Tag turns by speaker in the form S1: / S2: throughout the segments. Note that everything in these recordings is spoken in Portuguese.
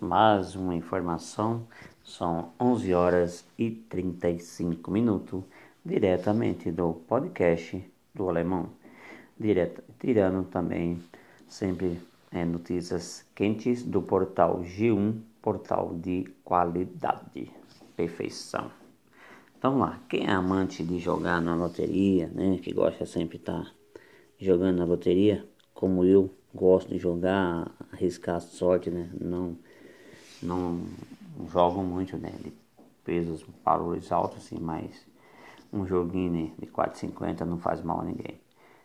S1: mais uma informação. São 11 horas e 35 minutos, diretamente do podcast do Alemão. Direto, tirando também sempre é, notícias quentes do portal G1, portal de qualidade, perfeição. Então lá, quem é amante de jogar na loteria, né, que gosta sempre estar tá jogando na loteria, como eu gosto de jogar, arriscar a sorte, né, não não jogo muito, né? De pesos, valores altos, assim, mas um joguinho de 4,50 não faz mal a ninguém.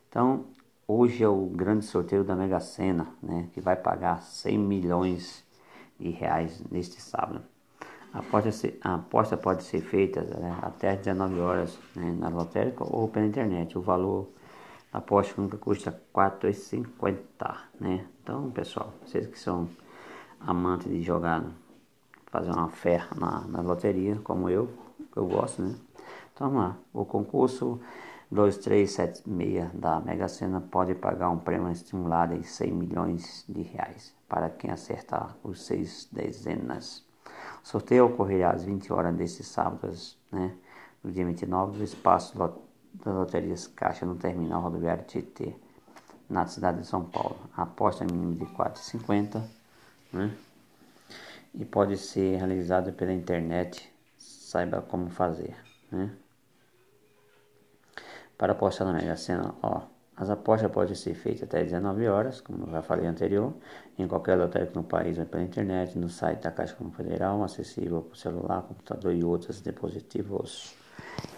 S1: Então, hoje é o grande sorteio da Mega Sena, né? Que vai pagar 100 milhões de reais neste sábado. A aposta, a aposta pode ser feita né, até 19 horas né, na lotérica ou pela internet. O valor da aposta nunca custa R$ 4,50, né? Então, pessoal, vocês que são amante de jogar, fazer uma fé na, na loteria, como eu, eu gosto, né? Então vamos lá, o concurso 2376 da Mega Sena pode pagar um prêmio estimulado em 100 milhões de reais para quem acertar os seis dezenas. O sorteio ocorrerá às 20 horas deste sábado, né? No dia 29, do espaço da Loterias Caixa no terminal rodoviário TT, na cidade de São Paulo. A aposta mínima de 4,50 né? E pode ser realizado pela internet, saiba como fazer, né? Para apostar na Mega Sena, ó, as apostas podem ser feitas até 19 horas, como eu já falei anterior, em qualquer lotérica no país ou pela internet, no site da Caixa Econômica Federal, acessível por celular, computador e outros dispositivos.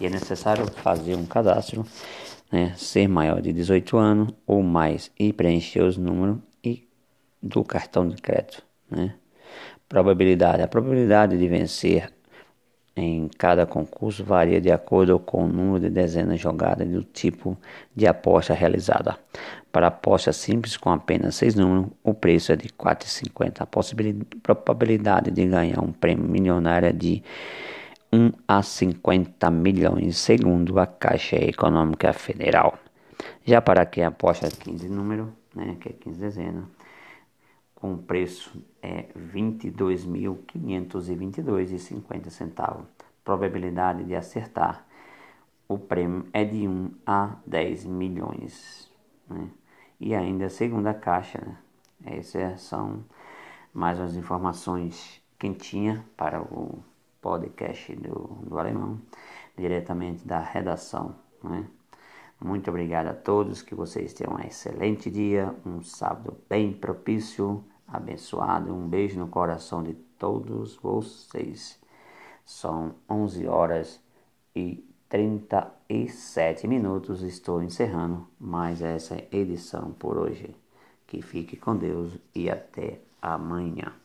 S1: E é necessário fazer um cadastro, né, ser maior de 18 anos ou mais e preencher os números do cartão de crédito. Né? Probabilidade. A probabilidade de vencer em cada concurso varia de acordo com o número de dezenas jogadas e do tipo de aposta realizada. Para aposta simples com apenas seis números, o preço é de R$ 4,50. A probabilidade de ganhar um prêmio milionário é de 1 a 50 milhões, segundo a Caixa Econômica Federal. Já para quem aposta 15 números, né, que é 15 dezenas, com preço é R$ 22.522,50. Probabilidade de acertar o prêmio é de 1 a 10 milhões. Né? E ainda a segunda caixa, né? essas são mais as informações quentinhas para o podcast do, do alemão, diretamente da redação. Né? Muito obrigado a todos, que vocês tenham um excelente dia, um sábado bem propício abençoado. Um beijo no coração de todos vocês. São 11 horas e 37 minutos. Estou encerrando mais essa edição por hoje. Que fique com Deus e até amanhã.